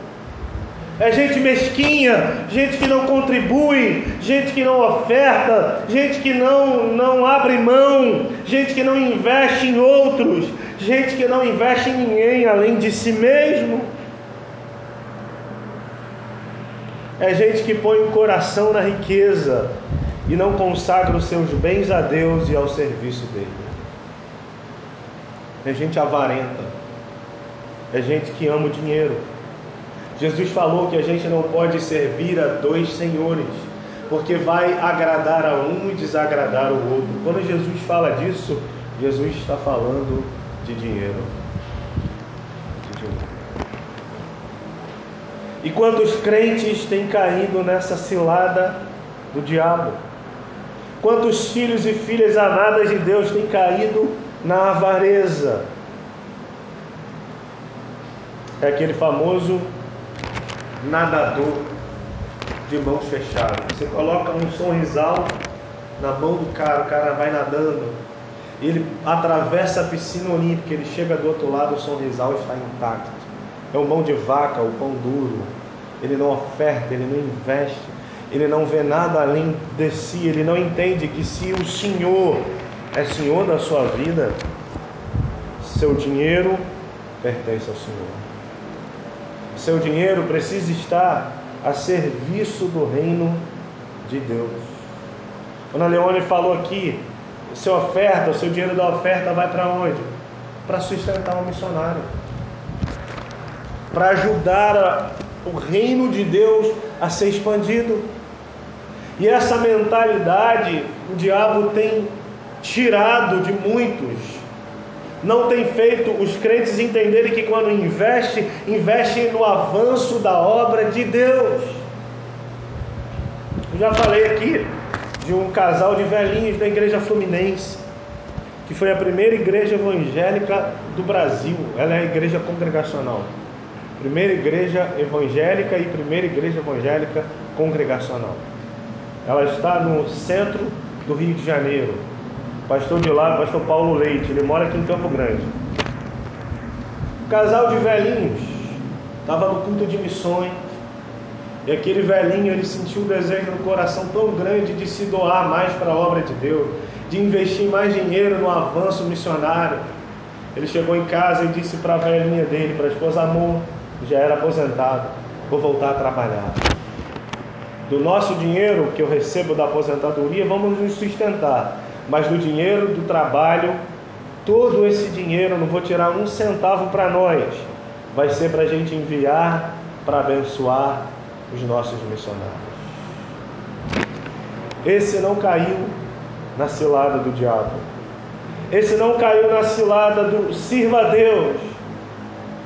É gente mesquinha, gente que não contribui, gente que não oferta, gente que não, não abre mão, gente que não investe em outros, gente que não investe em ninguém além de si mesmo. É gente que põe o coração na riqueza e não consagra os seus bens a Deus e ao serviço dele. É gente avarenta. É gente que ama o dinheiro. Jesus falou que a gente não pode servir a dois senhores, porque vai agradar a um e desagradar o outro. Quando Jesus fala disso, Jesus está falando de dinheiro. E quantos crentes têm caído nessa cilada do diabo? Quantos filhos e filhas amadas de Deus têm caído na avareza? É aquele famoso nadador de mãos fechadas. Você coloca um sorrisal na mão do cara, o cara vai nadando, ele atravessa a piscina olímpica, ele chega do outro lado, o sorrisal está intacto. É o mão de vaca, o pão duro. Ele não oferta, ele não investe, ele não vê nada além de si, ele não entende que se o Senhor é Senhor da sua vida, seu dinheiro pertence ao Senhor. Seu dinheiro precisa estar a serviço do reino de Deus. Quando a Leone falou aqui, seu oferta, seu dinheiro da oferta vai para onde? Para sustentar um missionário para ajudar a, o reino de Deus a ser expandido. E essa mentalidade o diabo tem tirado de muitos. Não tem feito os crentes entenderem que quando investe, investe no avanço da obra de Deus. Eu já falei aqui de um casal de velhinhos da igreja fluminense, que foi a primeira igreja evangélica do Brasil. Ela é a igreja congregacional. Primeira igreja evangélica e primeira igreja evangélica congregacional. Ela está no centro do Rio de Janeiro. Pastor de lá, pastor Paulo Leite, ele mora aqui em Campo Grande. Um casal de velhinhos estava no culto de missões. E aquele velhinho ele sentiu o desejo no coração tão grande de se doar mais para a obra de Deus, de investir mais dinheiro no avanço missionário. Ele chegou em casa e disse para a velhinha dele, para a esposa: Amor, já era aposentado, vou voltar a trabalhar. Do nosso dinheiro que eu recebo da aposentadoria, vamos nos sustentar, mas do dinheiro do trabalho, todo esse dinheiro, não vou tirar um centavo para nós, vai ser para a gente enviar para abençoar os nossos missionários. Esse não caiu na cilada do diabo. Esse não caiu na cilada do sirva a Deus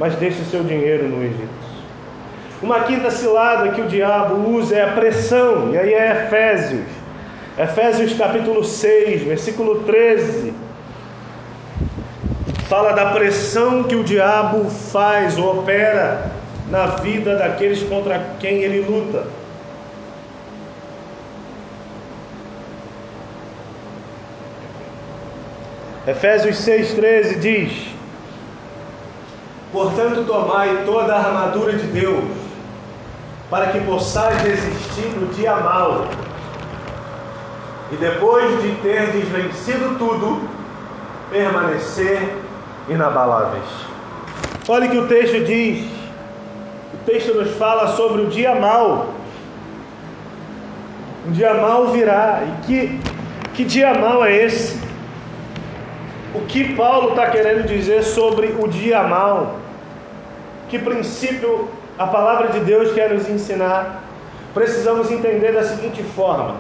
mas deixe o seu dinheiro no Egito. Uma quinta cilada que o diabo usa é a pressão, e aí é Efésios. Efésios capítulo 6, versículo 13. Fala da pressão que o diabo faz ou opera na vida daqueles contra quem ele luta. Efésios 6,13 diz: Portanto, tomai toda a armadura de Deus, para que possais resistir no dia mau. E depois de ter vencido tudo, permanecer inabaláveis. Olha que o texto diz. O texto nos fala sobre o dia mau. Um dia mau virá. E que, que dia mau é esse? O que Paulo está querendo dizer sobre o dia mau? Que princípio a palavra de Deus quer nos ensinar? Precisamos entender da seguinte forma: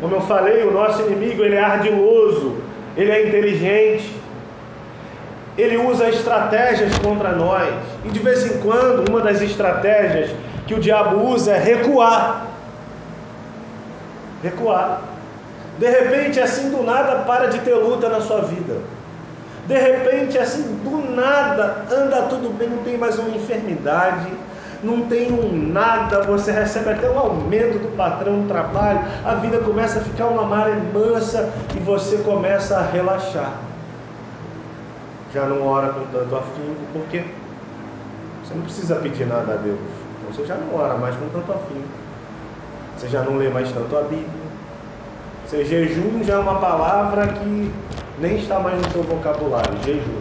como eu falei, o nosso inimigo ele é ardiloso, ele é inteligente, ele usa estratégias contra nós. E de vez em quando, uma das estratégias que o diabo usa é recuar. Recuar. De repente, assim do nada, para de ter luta na sua vida. De repente, assim do nada, anda tudo bem, não tem mais uma enfermidade, não tem um nada, você recebe até um aumento do patrão do trabalho, a vida começa a ficar uma maré mansa e você começa a relaxar. Já não ora com tanto afinco, por quê? Você não precisa pedir nada a Deus. Então você já não ora mais com tanto afinco. Você já não lê mais tanto a Bíblia. Você jejum já é uma palavra que nem está mais no seu vocabulário, jejum.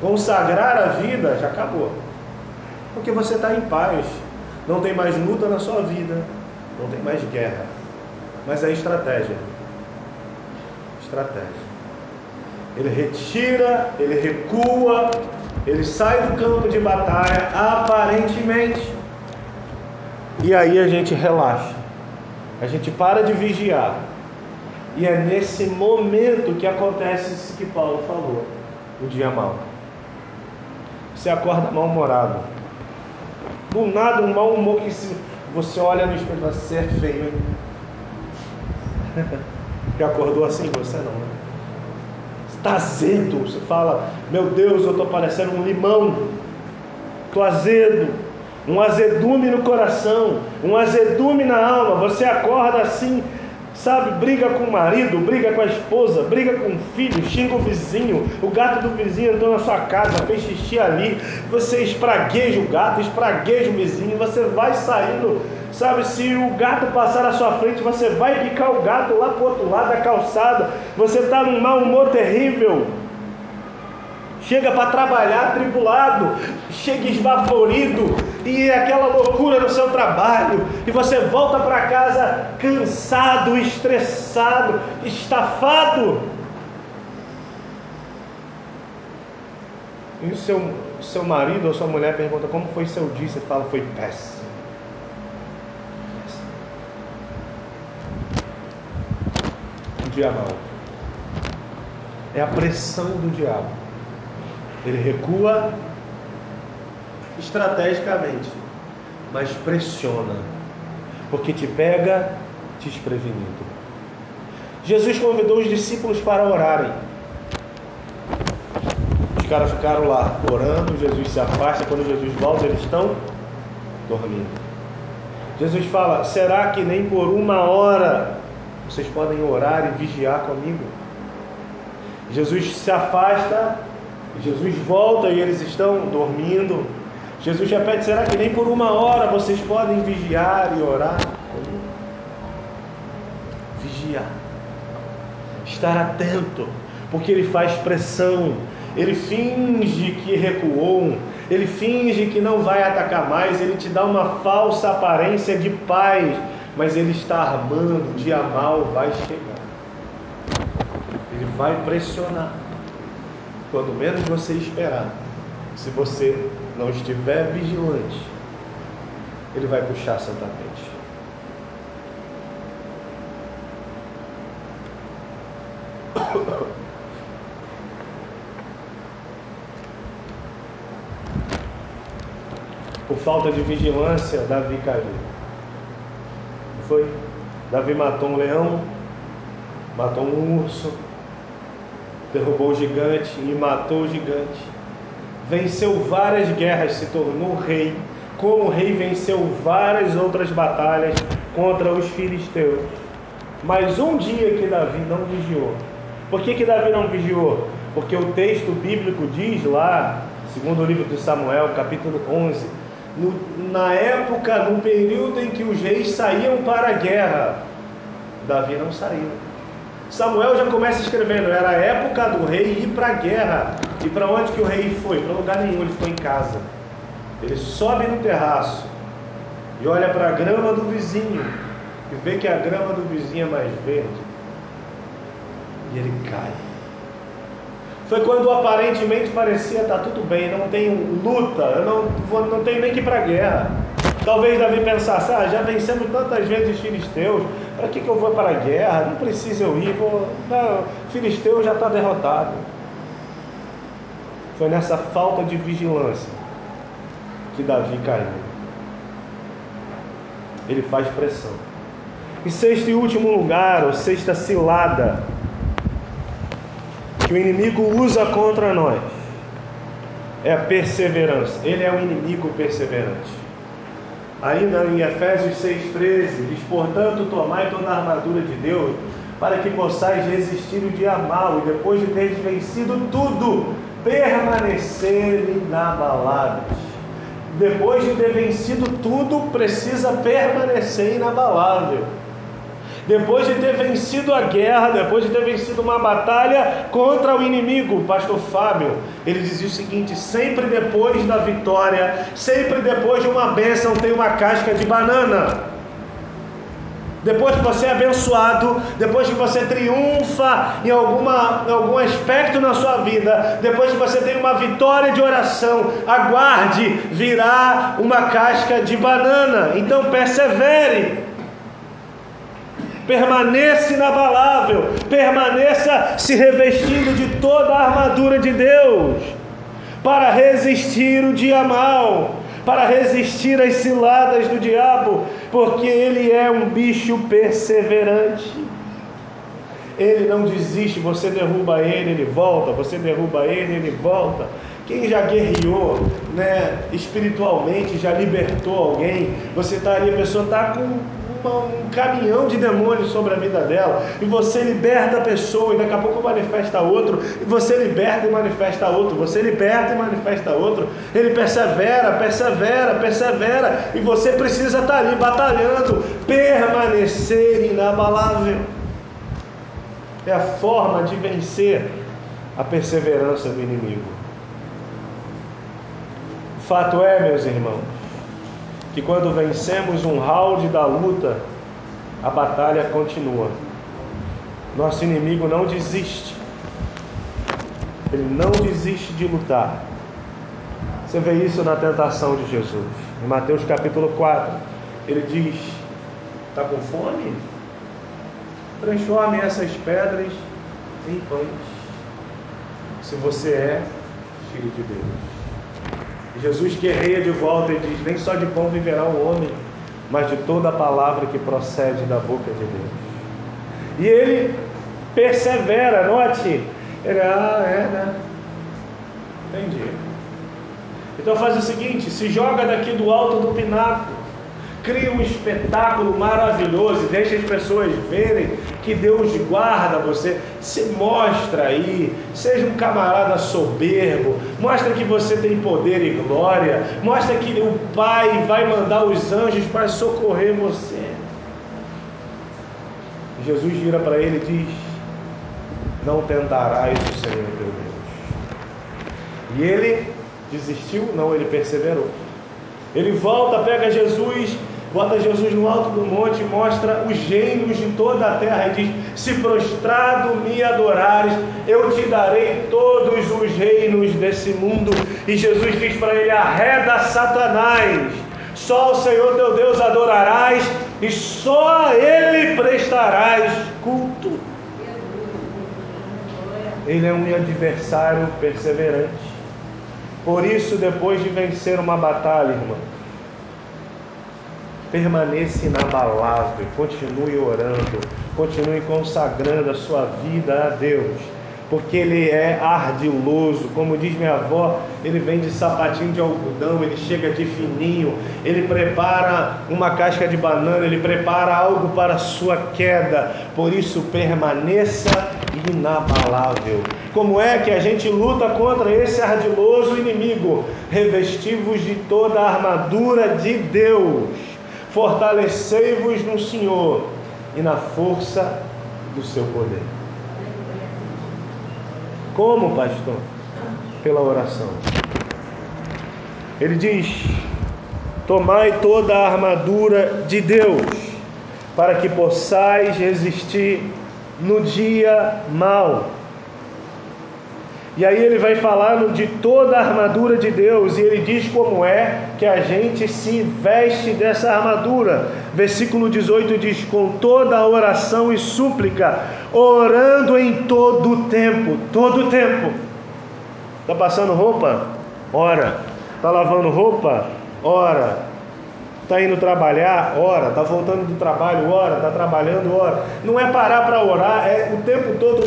Consagrar a vida já acabou. Porque você está em paz. Não tem mais luta na sua vida. Não tem mais guerra. Mas é estratégia. Estratégia. Ele retira, ele recua, ele sai do campo de batalha, aparentemente. E aí a gente relaxa. A gente para de vigiar. E é nesse momento que acontece isso que Paulo falou, o dia mau. Você acorda mal-humorado. Do nada, um mau humor que se você olha no espelho e fala, você é feio, hein? Já acordou assim? Você não, né? Está azedo. Você fala, meu Deus, eu estou parecendo um limão. Estou azedo. Um azedume no coração. Um azedume na alma. Você acorda assim, Sabe, briga com o marido, briga com a esposa, briga com o filho, xinga o vizinho, o gato do vizinho entrou na sua casa, fez xixi ali, você espragueja o gato, espragueja o vizinho, você vai saindo, sabe, se o gato passar na sua frente, você vai picar o gato lá pro outro lado da calçada, você está num mau humor terrível, chega para trabalhar tribulado, chega esbaforido, e é aquela loucura no seu trabalho, e você volta para casa cansado, estressado, estafado. E o seu, seu marido ou sua mulher pergunta como foi seu dia, você fala foi péssimo. O dia mal. É a pressão do diabo. Ele recua estrategicamente, mas pressiona, porque te pega desprevenido. Jesus convidou os discípulos para orarem. Os caras ficaram lá orando, Jesus se afasta, quando Jesus volta, eles estão dormindo. Jesus fala: será que nem por uma hora vocês podem orar e vigiar comigo? Jesus se afasta, Jesus volta e eles estão dormindo. Jesus repete: será que nem por uma hora vocês podem vigiar e orar? Vigiar, estar atento, porque ele faz pressão, ele finge que recuou, ele finge que não vai atacar mais, ele te dá uma falsa aparência de paz, mas ele está armando, o dia mal vai chegar. Ele vai pressionar, quando menos você esperar. Se você não estiver vigilante, ele vai puxar seu tapete. Por falta de vigilância, Davi caiu. Foi? Davi matou um leão, matou um urso, derrubou o gigante e matou o gigante venceu várias guerras, se tornou rei. Como rei, venceu várias outras batalhas contra os filisteus. Mas um dia que Davi não vigiou. Por que, que Davi não vigiou? Porque o texto bíblico diz lá, segundo o livro de Samuel, capítulo 11, no, na época, no período em que os reis saíam para a guerra, Davi não saiu. Samuel já começa escrevendo, era a época do rei ir para a guerra. E para onde que o rei foi? Para lugar nenhum, ele ficou em casa. Ele sobe no terraço e olha para a grama do vizinho e vê que a grama do vizinho é mais verde. E ele cai. Foi quando aparentemente parecia estar tá tudo bem, não tem luta, eu não, vou, não tenho nem que ir para a guerra. Talvez Davi pensasse, ah, já vencemos tantas vezes os filisteus, para que, que eu vou para a guerra? Não precisa eu ir, vou... não, filisteu já está derrotado. Foi nessa falta de vigilância que Davi caiu. Ele faz pressão. Em sexto e último lugar, ou sexta cilada, que o inimigo usa contra nós, é a perseverança. Ele é um inimigo perseverante. Ainda em Efésios 6,13, diz: Portanto, tomai toda a armadura de Deus, para que possais resistir o dia mal, e depois de teres vencido tudo, permanecer inabaláveis. Depois de ter vencido tudo, precisa permanecer inabalável depois de ter vencido a guerra, depois de ter vencido uma batalha contra o inimigo, o pastor Fábio, ele dizia o seguinte: sempre depois da vitória, sempre depois de uma bênção, tem uma casca de banana. Depois que você é abençoado, depois que você triunfa em, alguma, em algum aspecto na sua vida, depois que você tem uma vitória de oração, aguarde, virá uma casca de banana. Então persevere permaneça inabalável, permaneça se revestindo de toda a armadura de Deus, para resistir o dia mal, para resistir às ciladas do diabo, porque ele é um bicho perseverante. Ele não desiste, você derruba ele, ele volta, você derruba ele, ele volta. Quem já guerreou, né, espiritualmente, já libertou alguém, você está ali, a pessoa está com um caminhão de demônios sobre a vida dela, e você liberta a pessoa, e daqui a pouco manifesta outro, e você liberta e manifesta outro, você liberta e manifesta outro, ele persevera, persevera, persevera, e você precisa estar ali batalhando, permanecer inabalável. É a forma de vencer a perseverança do inimigo. O fato é, meus irmãos, que quando vencemos um round da luta, a batalha continua. Nosso inimigo não desiste. Ele não desiste de lutar. Você vê isso na tentação de Jesus. Em Mateus capítulo 4, ele diz: Está com fome? Transforme essas pedras em pães. Se você é filho de Deus. Jesus guerreia de volta e diz: Nem só de pão viverá o homem, mas de toda a palavra que procede da boca de Deus. E ele persevera, note. Ele, ah, é, né? Entendi. Então faz o seguinte: se joga daqui do alto do pináculo cria um espetáculo maravilhoso, deixa as pessoas verem que Deus guarda você, se mostra aí, seja um camarada soberbo, mostra que você tem poder e glória, mostra que o Pai vai mandar os anjos para socorrer você. Jesus vira para ele e diz: Não tentarás o Senhor teu Deus. E ele desistiu? Não, ele perseverou. Ele volta, pega Jesus bota Jesus no alto do monte e mostra os reinos de toda a terra e diz: Se prostrado me adorares, eu te darei todos os reinos desse mundo. E Jesus diz para ele: Arreda Satanás, só o Senhor teu Deus adorarás e só a Ele prestarás culto. Ele é um adversário perseverante. Por isso, depois de vencer uma batalha, irmão, permaneça inabalável, continue orando, continue consagrando a sua vida a Deus, porque Ele é ardiloso, como diz minha avó, ele vem de sapatinho de algodão, ele chega de fininho, ele prepara uma casca de banana, ele prepara algo para a sua queda, por isso permaneça inabalável. Como é que a gente luta contra esse ardiloso inimigo? Revestivos de toda a armadura de Deus fortalecei-vos no Senhor e na força do seu poder. Como, pastor? Pela oração. Ele diz: Tomai toda a armadura de Deus, para que possais resistir no dia mau e aí ele vai falando de toda a armadura de Deus, e ele diz como é que a gente se veste dessa armadura. Versículo 18 diz: com toda a oração e súplica, orando em todo o tempo, todo o tempo. Está passando roupa? Ora. Está lavando roupa? Ora. Está indo trabalhar, ora, está voltando do trabalho, ora, está trabalhando, ora. Não é parar para orar, é o tempo todo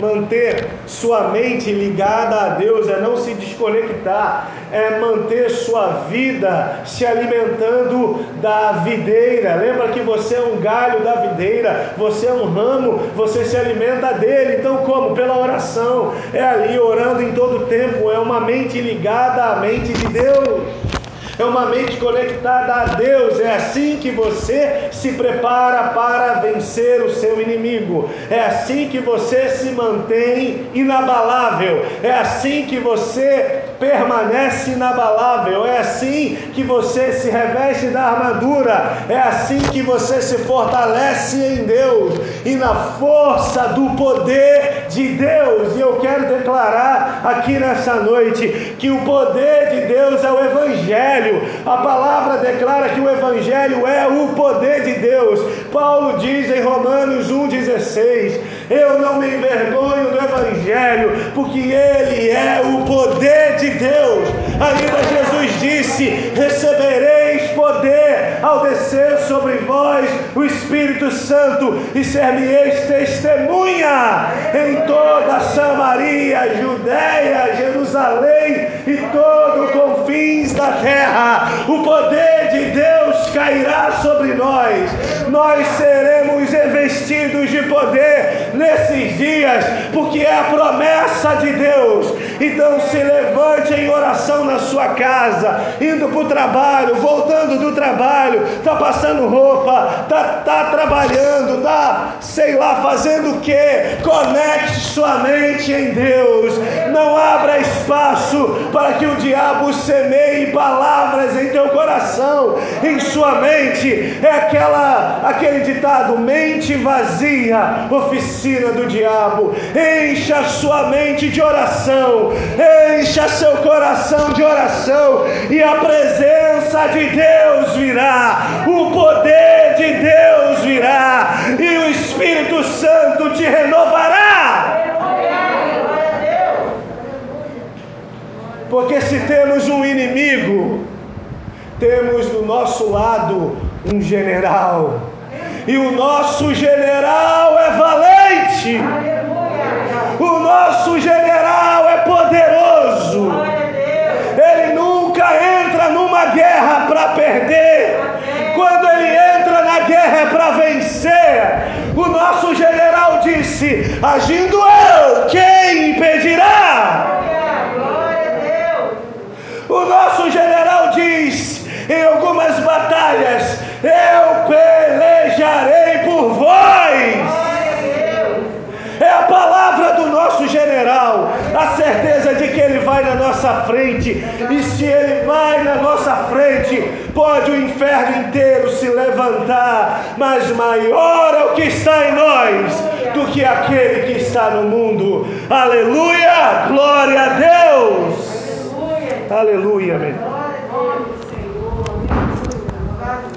manter sua mente ligada a Deus, é não se desconectar, é manter sua vida se alimentando da videira. Lembra que você é um galho da videira, você é um ramo, você se alimenta dele. Então, como? Pela oração, é ali orando em todo tempo, é uma mente ligada à mente de Deus é uma mente conectada a Deus. É assim que você se prepara para vencer o seu inimigo. É assim que você se mantém inabalável. É assim que você permanece inabalável. É assim que você se reveste da armadura. É assim que você se fortalece em Deus e na força do poder de Deus. E eu quero declarar aqui nessa noite que o poder de Deus é o Evangelho. A palavra declara que o Evangelho é o poder de Deus. Paulo diz em Romanos 1,16: Eu não me envergonho do Evangelho, porque ele é o poder de Deus. Ainda Jesus disse: Recebereis poder ao descer sobre vós o Espírito Santo, e ser-me-eis testemunha em toda Samaria, Judéia, Jerusalém e todo o confins da terra. O poder de Deus cairá sobre nós, nós seremos revestidos de poder nesses dias, porque é a promessa de Deus. Então se levante em oração na sua casa, indo para o trabalho, voltando do trabalho, está passando roupa, está tá trabalhando, está, sei lá, fazendo o que? Conecte sua mente em Deus. Não abra espaço para que o diabo semeie palavras em teu coração, em sua mente. É aquela, aquele ditado: mente vazia, oficina do diabo. Encha sua mente de oração, encha seu coração de oração, e a presença de Deus virá, o poder de Deus virá, e o Espírito Santo te renovará. Porque se temos um inimigo, temos do nosso lado um general. E o nosso general é valente. O nosso general é poderoso. Ele nunca entra numa guerra para perder. Quando ele entra na guerra é para vencer. O nosso general disse: Agindo eu, quem impedirá? O nosso general diz em algumas batalhas: Eu pelejarei por vós. É a palavra do nosso general, a certeza de que ele vai na nossa frente, e se ele vai na nossa frente, pode o inferno inteiro se levantar, mas maior é o que está em nós do que aquele que está no mundo. Aleluia! Glória a Deus! Aleluia, meu.